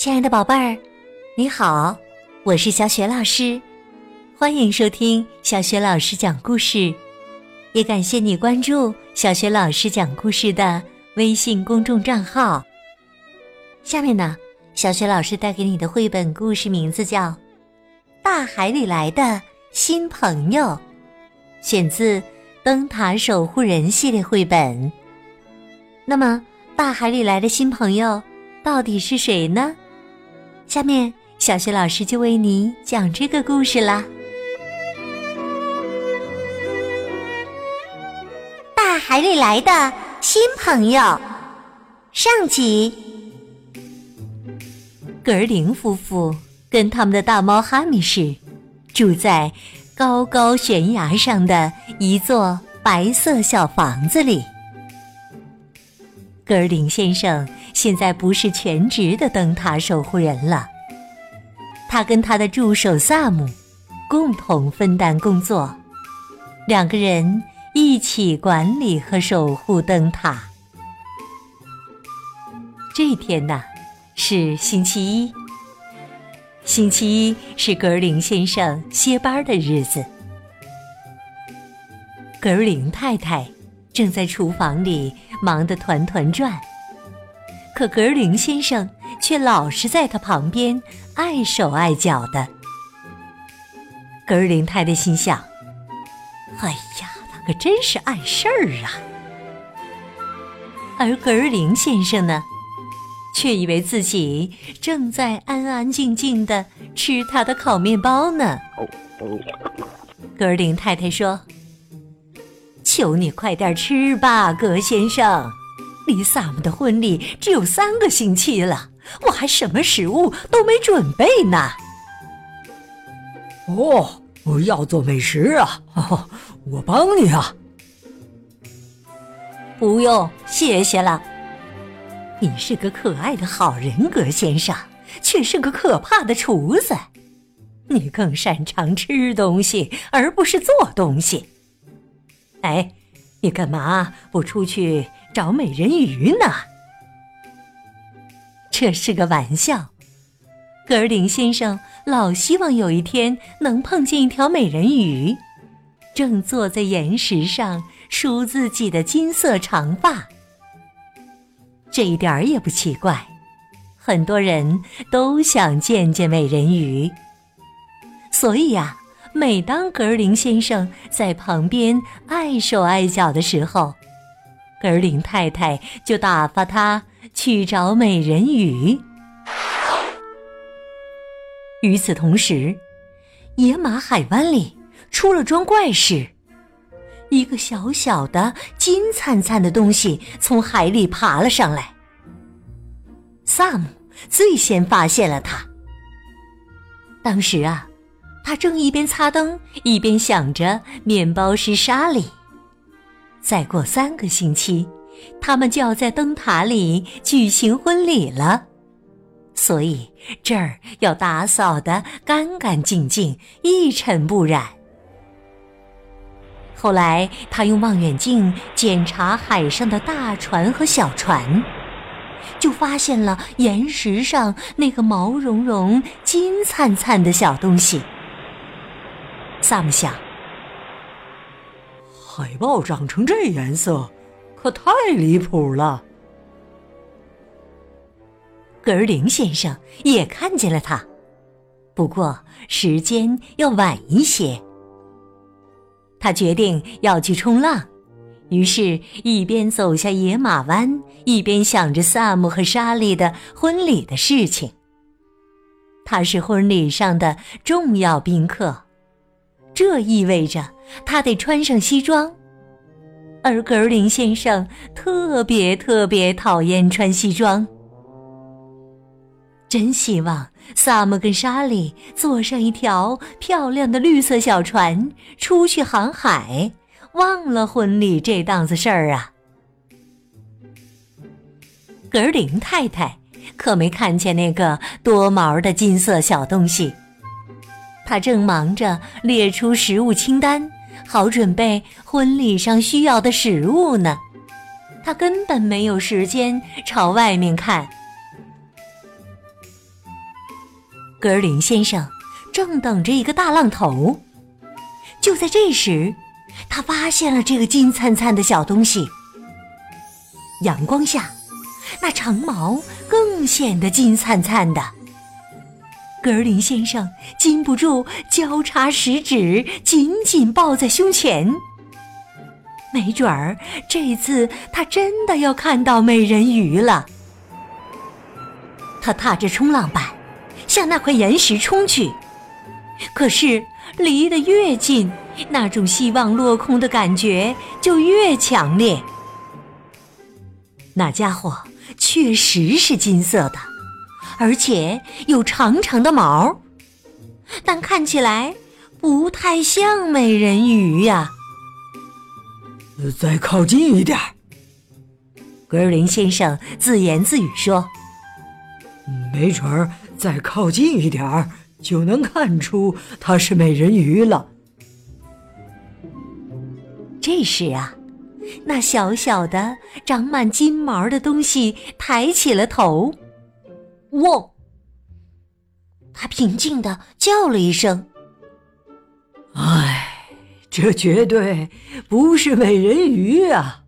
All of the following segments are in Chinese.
亲爱的宝贝儿，你好，我是小雪老师，欢迎收听小雪老师讲故事，也感谢你关注小雪老师讲故事的微信公众账号。下面呢，小雪老师带给你的绘本故事名字叫《大海里来的新朋友》，选自《灯塔守护人》系列绘本。那么，大海里来的新朋友到底是谁呢？下面，小雪老师就为你讲这个故事啦。大海里来的新朋友，上集。格尔林夫妇跟他们的大猫哈密士住在高高悬崖上的一座白色小房子里。格尔林先生。现在不是全职的灯塔守护人了，他跟他的助手萨姆共同分担工作，两个人一起管理和守护灯塔。这天呐，是星期一。星期一是格林先生歇班的日子。格林太太正在厨房里忙得团团转。可格林先生却老是在他旁边碍手碍脚的。格林太太心想：“哎呀，他可真是碍事儿啊！”而格林先生呢，却以为自己正在安安静静的吃他的烤面包呢。格林太太说：“求你快点吃吧，格先生。”离萨姆的婚礼只有三个星期了，我还什么食物都没准备呢。哦，我要做美食啊！我帮你啊。不用，谢谢了。你是个可爱的好人格先生，却是个可怕的厨子。你更擅长吃东西，而不是做东西。哎，你干嘛不出去？找美人鱼呢？这是个玩笑。格林先生老希望有一天能碰见一条美人鱼，正坐在岩石上梳自己的金色长发。这一点儿也不奇怪，很多人都想见见美人鱼。所以呀，每当格林先生在旁边碍手碍脚的时候，格林太太就打发他去找美人鱼。与此同时，野马海湾里出了桩怪事，一个小小的金灿灿的东西从海里爬了上来。萨姆最先发现了它。当时啊，他正一边擦灯，一边想着面包师莎莉。再过三个星期，他们就要在灯塔里举行婚礼了，所以这儿要打扫得干干净净、一尘不染。后来，他用望远镜检查海上的大船和小船，就发现了岩石上那个毛茸茸、金灿灿的小东西。萨姆想。海豹长成这颜色，可太离谱了。格林先生也看见了它，不过时间要晚一些。他决定要去冲浪，于是，一边走下野马湾，一边想着萨姆和莎莉的婚礼的事情。他是婚礼上的重要宾客。这意味着他得穿上西装，而格林先生特别特别讨厌穿西装。真希望萨姆跟莎莉坐上一条漂亮的绿色小船出去航海，忘了婚礼这档子事儿啊！格林太太可没看见那个多毛的金色小东西。他正忙着列出食物清单，好准备婚礼上需要的食物呢。他根本没有时间朝外面看。格林先生正等着一个大浪头。就在这时，他发现了这个金灿灿的小东西。阳光下，那长毛更显得金灿灿的。格林先生禁不住交叉食指，紧紧抱在胸前。没准儿这次他真的要看到美人鱼了。他踏着冲浪板向那块岩石冲去，可是离得越近，那种希望落空的感觉就越强烈。那家伙确实是金色的，而且有长长的毛，但看起来不太像美人鱼呀。再靠近一点格尔林先生自言自语说：“没准儿再靠近一点儿，就能看出它是美人鱼了。”这时啊，那小小的、长满金毛的东西抬起了头，“汪！”他平静的叫了一声：“唉。”这绝对不是美人鱼啊！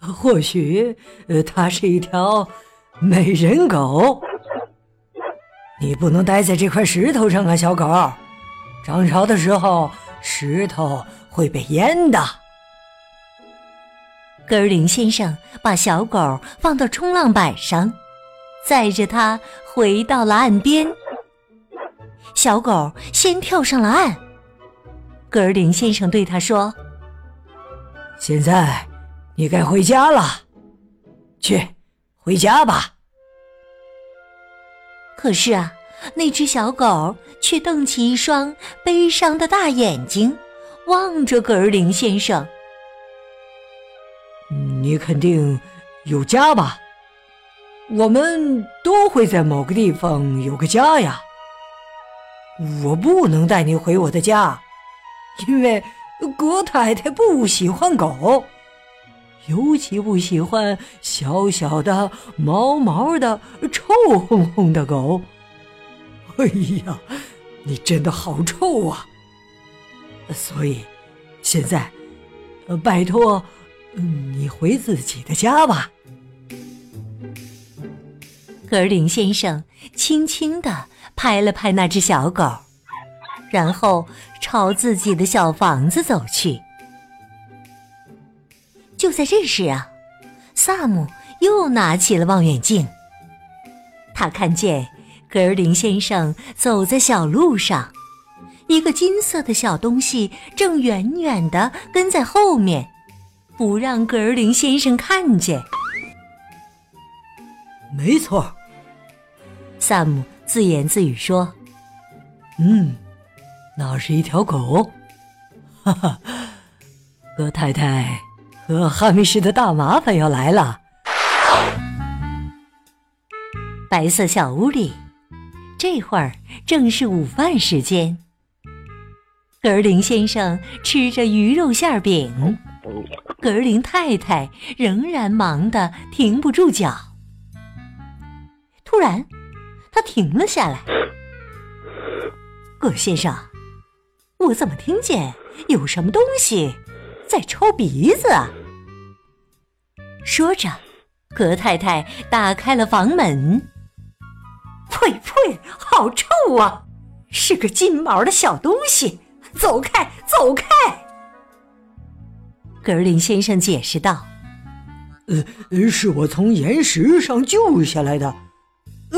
或许，呃，它是一条美人狗。你不能待在这块石头上啊，小狗！涨潮的时候，石头会被淹的。格尔林先生把小狗放到冲浪板上，载着它回到了岸边。小狗先跳上了岸。格尔林先生对他说：“现在你该回家了，去回家吧。”可是啊，那只小狗却瞪起一双悲伤的大眼睛，望着格尔林先生。“你肯定有家吧？我们都会在某个地方有个家呀。我不能带你回我的家。”因为葛太太不喜欢狗，尤其不喜欢小小的、毛毛的、臭烘烘的狗。哎呀，你真的好臭啊！所以，现在，拜托，你回自己的家吧。格林先生轻轻地拍了拍那只小狗。然后朝自己的小房子走去。就在这时啊，萨姆又拿起了望远镜。他看见格林先生走在小路上，一个金色的小东西正远远的跟在后面，不让格林先生看见。没错，萨姆自言自语说：“嗯。”那是一条狗，哈哈！葛太太和哈密士的大麻烦要来了。白色小屋里，这会儿正是午饭时间。格尔林先生吃着鱼肉馅饼，格尔林太太仍然忙得停不住脚。突然，他停了下来。葛先生。我怎么听见有什么东西在抽鼻子啊？说着，葛太太打开了房门。呸呸，好臭啊！是个金毛的小东西，走开，走开！格林先生解释道：“呃，是我从岩石上救下来的，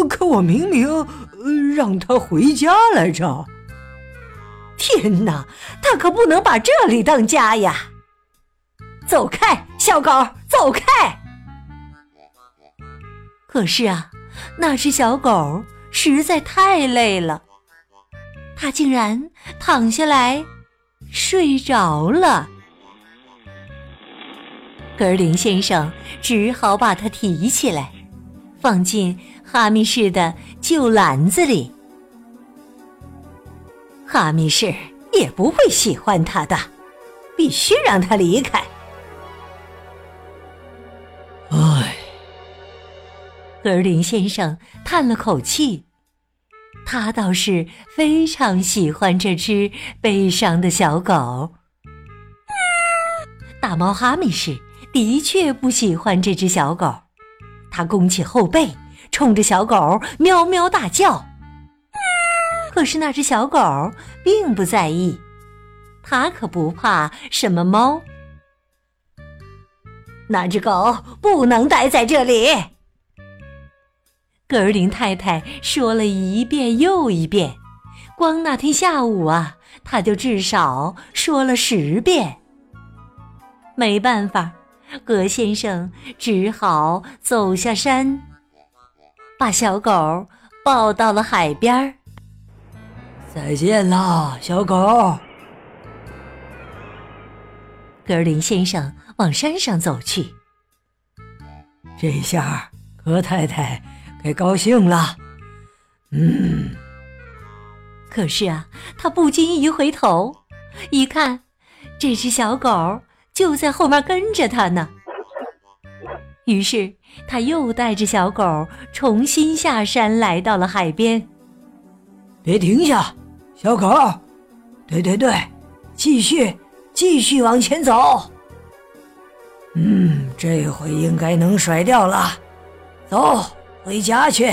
可我明明让他回家来着。”天哪，他可不能把这里当家呀！走开，小狗，走开！可是啊，那只小狗实在太累了，它竟然躺下来睡着了。格林先生只好把它提起来，放进哈密士的旧篮子里。哈密士也不会喜欢他的，必须让他离开。唉，格林先生叹了口气，他倒是非常喜欢这只悲伤的小狗。大猫哈密士的确不喜欢这只小狗，他弓起后背，冲着小狗喵喵大叫。可是那只小狗并不在意，它可不怕什么猫。那只狗不能待在这里。格尔林太太说了一遍又一遍，光那天下午啊，他就至少说了十遍。没办法，葛先生只好走下山，把小狗抱到了海边儿。再见了，小狗。格林先生往山上走去。这下葛太太该高兴了。嗯。可是啊，他不经意一回头，一看，这只小狗就在后面跟着他呢。于是他又带着小狗重新下山，来到了海边。别停下，小狗！对对对，继续。继续往前走。嗯，这回应该能甩掉了。走，回家去。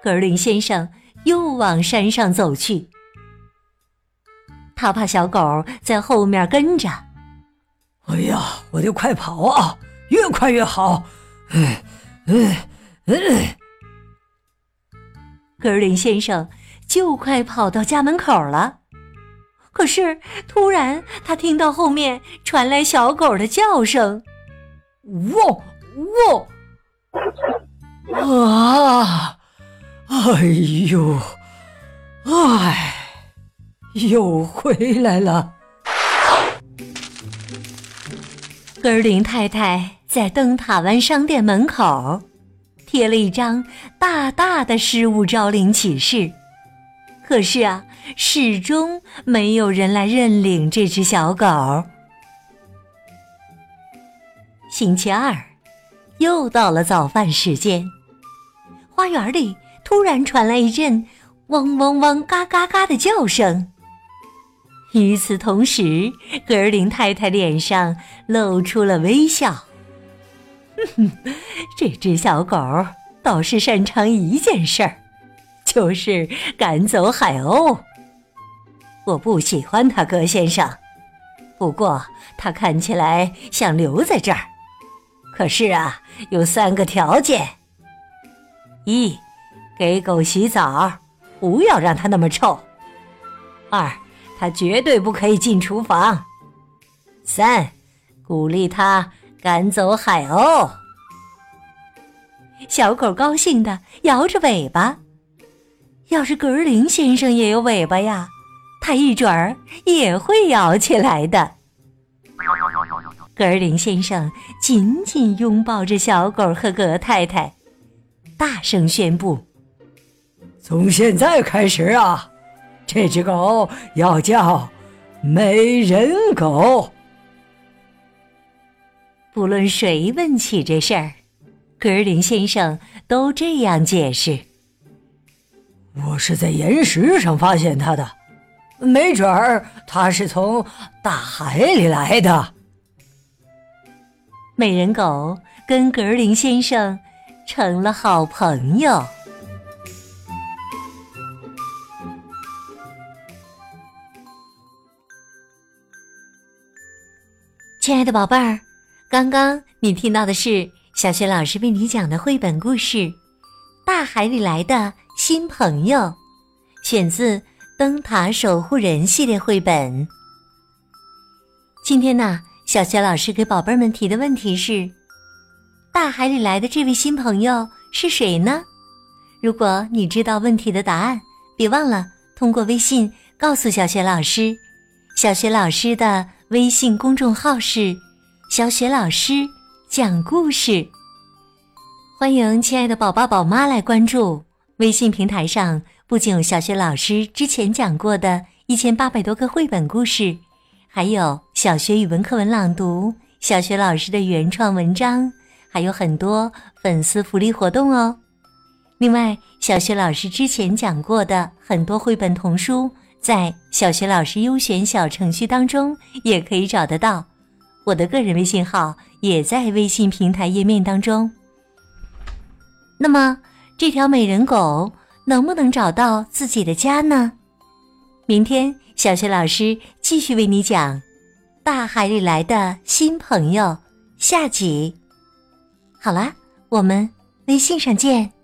格林先生又往山上走去，他怕小狗在后面跟着。哎呀，我得快跑啊，越快越好。哎哎哎。格林先生就快跑到家门口了。可是，突然他听到后面传来小狗的叫声：“喔喔！”啊！哎呦！哎，又回来了。格尔林太太在灯塔湾商店门口贴了一张大大的失物招领启事。可是啊。始终没有人来认领这只小狗。星期二，又到了早饭时间，花园里突然传来一阵“汪汪汪、嘎嘎嘎”的叫声。与此同时，格林太太脸上露出了微笑。哼哼，这只小狗倒是擅长一件事儿，就是赶走海鸥。我不喜欢他，葛先生。不过他看起来想留在这儿。可是啊，有三个条件：一，给狗洗澡，不要让它那么臭；二，它绝对不可以进厨房；三，鼓励它赶走海鸥。小狗高兴的摇着尾巴。要是格林先生也有尾巴呀！他一准儿也会摇起来的。格林先生紧紧拥抱着小狗和葛太太，大声宣布：“从现在开始啊，这只狗要叫美人狗。”不论谁问起这事儿，格林先生都这样解释：“我是在岩石上发现它的。”没准儿它是从大海里来的。美人狗跟格林先生成了好朋友。亲爱的宝贝儿，刚刚你听到的是小学老师为你讲的绘本故事《大海里来的新朋友》，选自。灯塔守护人系列绘本。今天呢，小雪老师给宝贝们提的问题是：大海里来的这位新朋友是谁呢？如果你知道问题的答案，别忘了通过微信告诉小雪老师。小雪老师的微信公众号是“小雪老师讲故事”，欢迎亲爱的宝宝宝妈来关注微信平台上。不仅有小雪老师之前讲过的一千八百多个绘本故事，还有小学语文课文朗读、小学老师的原创文章，还有很多粉丝福利活动哦。另外，小学老师之前讲过的很多绘本童书，在小学老师优选小程序当中也可以找得到。我的个人微信号也在微信平台页面当中。那么，这条美人狗能不能找到自己的家呢？明天，小学老师继续为你讲《大海里来的新朋友》下集。好啦，我们微信上见。